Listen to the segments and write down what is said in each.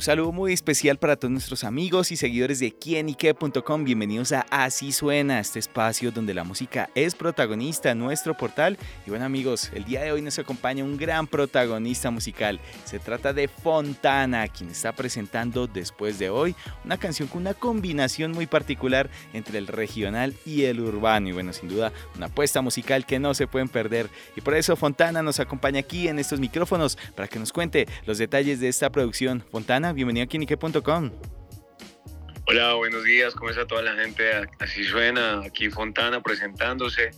Un saludo muy especial para todos nuestros amigos y seguidores de quienique.com. Bienvenidos a Así Suena, este espacio donde la música es protagonista nuestro portal. Y bueno amigos, el día de hoy nos acompaña un gran protagonista musical. Se trata de Fontana, quien está presentando después de hoy una canción con una combinación muy particular entre el regional y el urbano. Y bueno, sin duda, una apuesta musical que no se pueden perder. Y por eso Fontana nos acompaña aquí en estos micrófonos para que nos cuente los detalles de esta producción. Fontana, bienvenido a Kinique.com. Hola, buenos días, ¿cómo está toda la gente? Así suena, aquí Fontana presentándose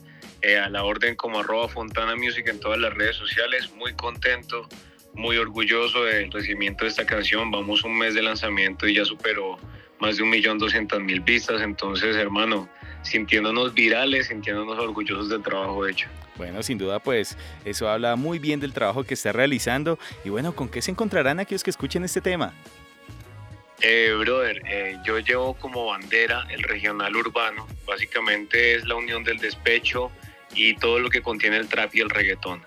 eh, a la orden como arroba Fontana Music en todas las redes sociales, muy contento, muy orgulloso del recibimiento de esta canción, vamos un mes de lanzamiento y ya superó más de un millón doscientas mil vistas, entonces hermano, sintiéndonos virales, sintiéndonos orgullosos del trabajo hecho. Bueno, sin duda, pues eso habla muy bien del trabajo que está realizando. Y bueno, ¿con qué se encontrarán aquellos que escuchen este tema? Eh, brother, eh, yo llevo como bandera el regional urbano. Básicamente es la unión del despecho y todo lo que contiene el trap y el reggaetón.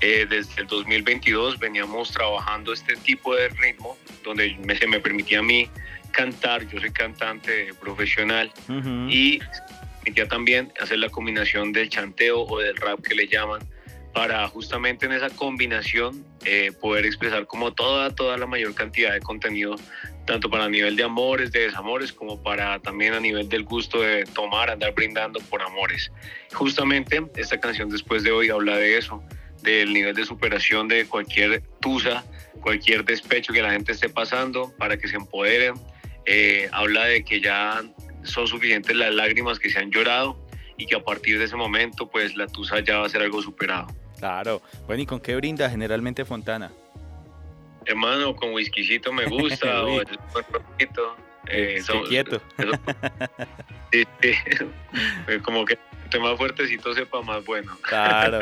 Eh, desde el 2022 veníamos trabajando este tipo de ritmo donde me, se me permitía a mí cantar, yo soy cantante profesional y permitía también hacer la combinación del chanteo o del rap que le llaman para justamente en esa combinación eh, poder expresar como toda, toda la mayor cantidad de contenido, tanto para nivel de amores, de desamores, como para también a nivel del gusto de tomar, andar brindando por amores. Justamente esta canción después de hoy habla de eso, del nivel de superación de cualquier tusa, cualquier despecho que la gente esté pasando para que se empoderen. Eh, habla de que ya son suficientes las lágrimas que se han llorado y que a partir de ese momento pues la tusa ya va a ser algo superado. Claro. Bueno, ¿y con qué brinda generalmente Fontana? Hermano, con whiskycito me gusta, o el eh, quieto. sí, Como que más fuertecito sepa más bueno. Claro.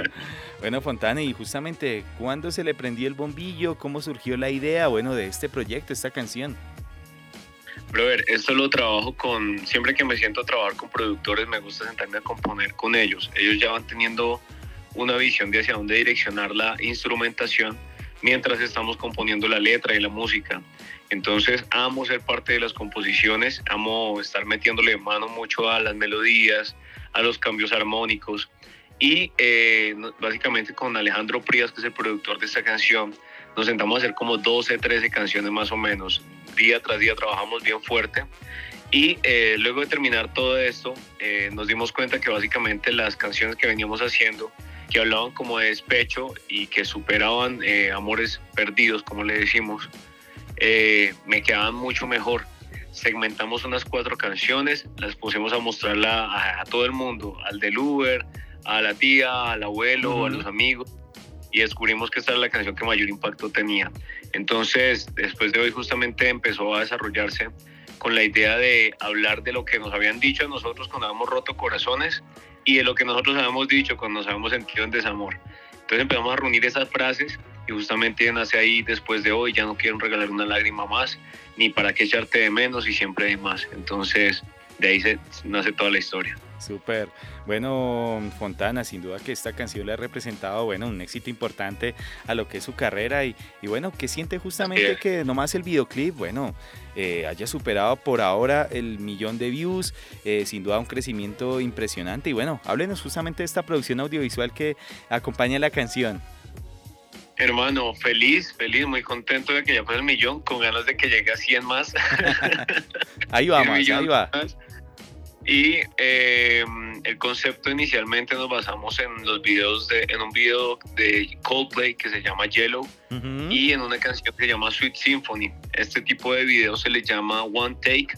Bueno, Fontana, y justamente, ¿cuándo se le prendió el bombillo? ¿Cómo surgió la idea, bueno, de este proyecto, esta canción? Brother, esto lo trabajo con, siempre que me siento a trabajar con productores, me gusta sentarme a componer con ellos. Ellos ya van teniendo una visión de hacia dónde direccionar la instrumentación mientras estamos componiendo la letra y la música. Entonces, amo ser parte de las composiciones, amo estar metiéndole mano mucho a las melodías, a los cambios armónicos. Y eh, básicamente con Alejandro Prías, que es el productor de esta canción, nos sentamos a hacer como 12, 13 canciones más o menos. Día tras día trabajamos bien fuerte. Y eh, luego de terminar todo esto, eh, nos dimos cuenta que básicamente las canciones que veníamos haciendo, que hablaban como de despecho y que superaban eh, amores perdidos, como le decimos, me quedaban mucho mejor. Segmentamos unas cuatro canciones, las pusimos a mostrarla a, todo el mundo, al del Uber, a la tía, al abuelo, a los amigos y descubrimos que esta era la canción que mayor impacto tenía. Entonces, después de hoy justamente empezó a desarrollarse con la idea de hablar de lo que nos habían dicho a nosotros cuando habíamos roto corazones y de lo que nosotros habíamos dicho cuando nos habíamos sentido en desamor. Entonces empezamos a reunir esas frases y justamente nace ahí después de hoy, ya no quiero regalar una lágrima más, ni para qué echarte de menos y siempre hay más. Entonces de ahí se nace toda la historia. Súper. Bueno, Fontana, sin duda que esta canción le ha representado, bueno, un éxito importante a lo que es su carrera y, bueno, que siente justamente que nomás el videoclip, bueno, eh, haya superado por ahora el millón de views, eh, sin duda un crecimiento impresionante y bueno, háblenos justamente de esta producción audiovisual que acompaña la canción. Hermano, feliz, feliz, muy contento de que ya fue el millón, con ganas de que llegue a 100 más. ahí vamos, ahí va. Y eh, el concepto inicialmente nos basamos en los videos de, en un video de Coldplay que se llama Yellow y en una canción que se llama Sweet Symphony. Este tipo de videos se le llama One Take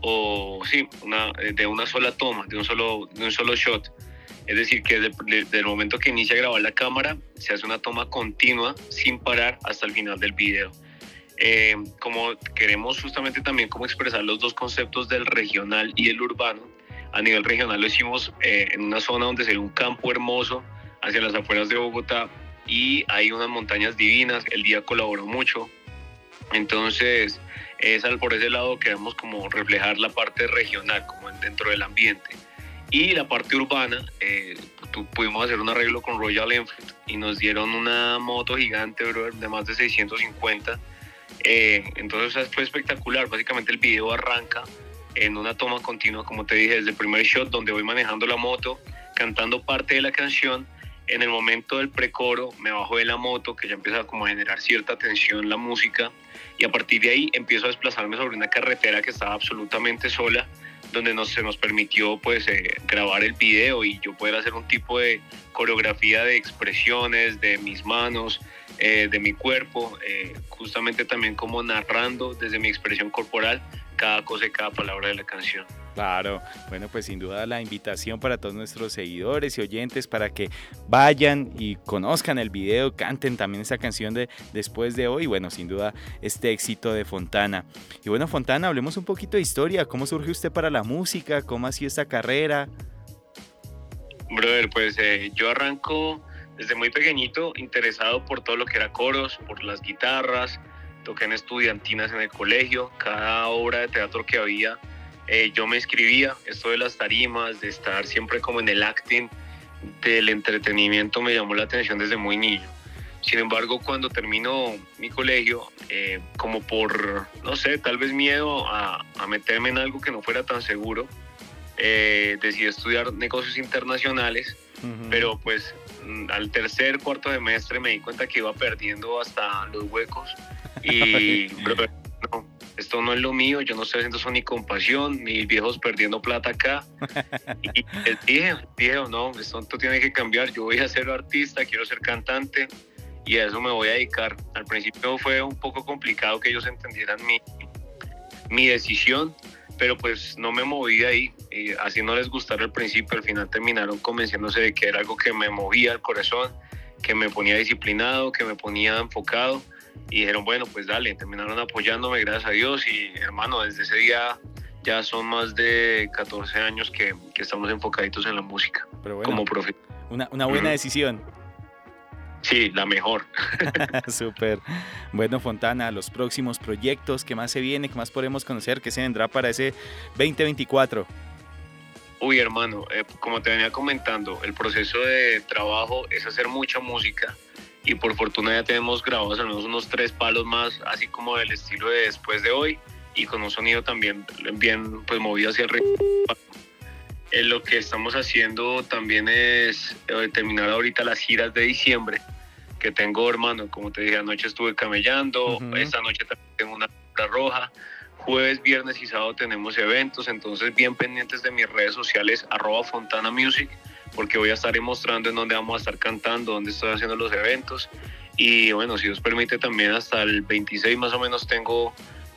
o sí, una, de una sola toma, de un solo, de un solo shot. Es decir, que desde, el momento que inicia a grabar la cámara, se hace una toma continua sin parar hasta el final del video. Eh, como queremos justamente también como expresar los dos conceptos del regional y el urbano, a nivel regional lo hicimos eh, en una zona donde sería un campo hermoso hacia las afueras de Bogotá y hay unas montañas divinas, el día colaboró mucho, entonces es por ese lado queremos como reflejar la parte regional, como dentro del ambiente. Y la parte urbana, eh, pudimos hacer un arreglo con Royal Enfield y nos dieron una moto gigante, de más de 650. Eh, entonces fue espectacular. Básicamente el video arranca en una toma continua, como te dije, desde el primer shot, donde voy manejando la moto, cantando parte de la canción. En el momento del precoro me bajo de la moto, que ya empieza como a generar cierta tensión la música, y a partir de ahí empiezo a desplazarme sobre una carretera que estaba absolutamente sola donde nos, se nos permitió pues eh, grabar el video y yo poder hacer un tipo de coreografía de expresiones de mis manos, eh, de mi cuerpo, eh, justamente también como narrando desde mi expresión corporal cada cosa y cada palabra de la canción. Claro, bueno, pues sin duda la invitación para todos nuestros seguidores y oyentes para que vayan y conozcan el video, canten también esa canción de después de hoy, bueno, sin duda este éxito de Fontana. Y bueno, Fontana, hablemos un poquito de historia, ¿cómo surgió usted para la música? ¿Cómo ha sido esta carrera? Brother, pues eh, yo arranco desde muy pequeñito, interesado por todo lo que era coros, por las guitarras, toqué en estudiantinas en el colegio, cada obra de teatro que había eh, yo me escribía, esto de las tarimas, de estar siempre como en el acting del entretenimiento me llamó la atención desde muy niño. Sin embargo, cuando terminó mi colegio, eh, como por, no sé, tal vez miedo a, meterme en algo que no fuera tan seguro, eh, decidí estudiar negocios internacionales, pero pues mm, al tercer, cuarto semestre me di cuenta que iba perdiendo hasta los huecos y esto no es lo mío, yo no estoy haciendo eso ni compasión, mis viejos perdiendo plata acá. Y les dije, dije, no, esto tiene que cambiar, yo voy a ser artista, quiero ser cantante y a eso me voy a dedicar. Al principio fue un poco complicado que ellos entendieran mi, mi decisión, pero pues no me moví de ahí. Y así no les gustara al principio, al final terminaron convenciéndose de que era algo que me movía el corazón, que me ponía disciplinado, que me ponía enfocado y dijeron, bueno, pues dale, terminaron apoyándome, gracias a Dios, y hermano, desde ese día ya son más de 14 años que, que estamos enfocaditos en la música como profe. Una, una buena decisión. Sí, la mejor. Súper. Bueno, Fontana, los próximos proyectos, ¿qué más se viene? ¿Qué más podemos conocer? ¿Qué se vendrá para ese 2024? Uy, hermano, eh, como te venía comentando, el proceso de trabajo es hacer mucha música y por fortuna ya tenemos grabados al menos unos tres palos más, así como del estilo de después de hoy y con un sonido también bien pues movido hacia el ritmo. Eh, lo que estamos haciendo también es eh, terminar ahorita las giras de diciembre que tengo, hermano. Como te dije, anoche estuve camellando, esta noche también tengo una roja. Jueves, viernes y sábado tenemos eventos, entonces bien pendientes de mis redes sociales, arroba Fontana Music porque voy a estar mostrando en dónde vamos a estar cantando, dónde estoy haciendo los eventos. Y bueno, si Dios permite, también hasta el 26 más o menos tengo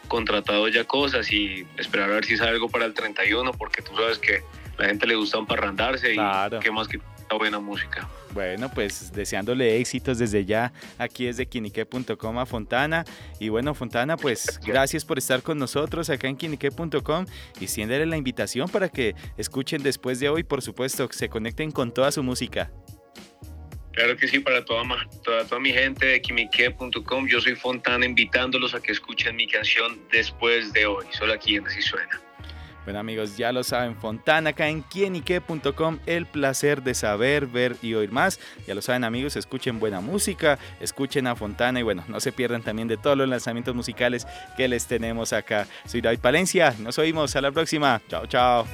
contratado ya cosas y esperar a ver si sale algo para el 31, porque tú sabes que la gente le gusta emparrandarse y qué más que buena música. Bueno, pues deseándole éxitos desde ya aquí desde quinique.com a Fontana. Y bueno, Fontana, pues gracias por estar con nosotros acá en quinique.com y siéndele la invitación para que escuchen después de hoy, por supuesto, que se conecten con toda su música. Claro que sí, para toda, toda, toda mi gente de quinique.com, yo soy Fontana invitándolos a que escuchen mi canción después de hoy, solo aquí en Así Suena. Bueno amigos, ya lo saben, Fontana acá en quienique.com, el placer de saber, ver y oír más. Ya lo saben amigos, escuchen buena música, escuchen a Fontana y bueno, no se pierdan también de todos los lanzamientos musicales que les tenemos acá. Soy David Palencia, nos oímos, a la próxima. Chao, chao.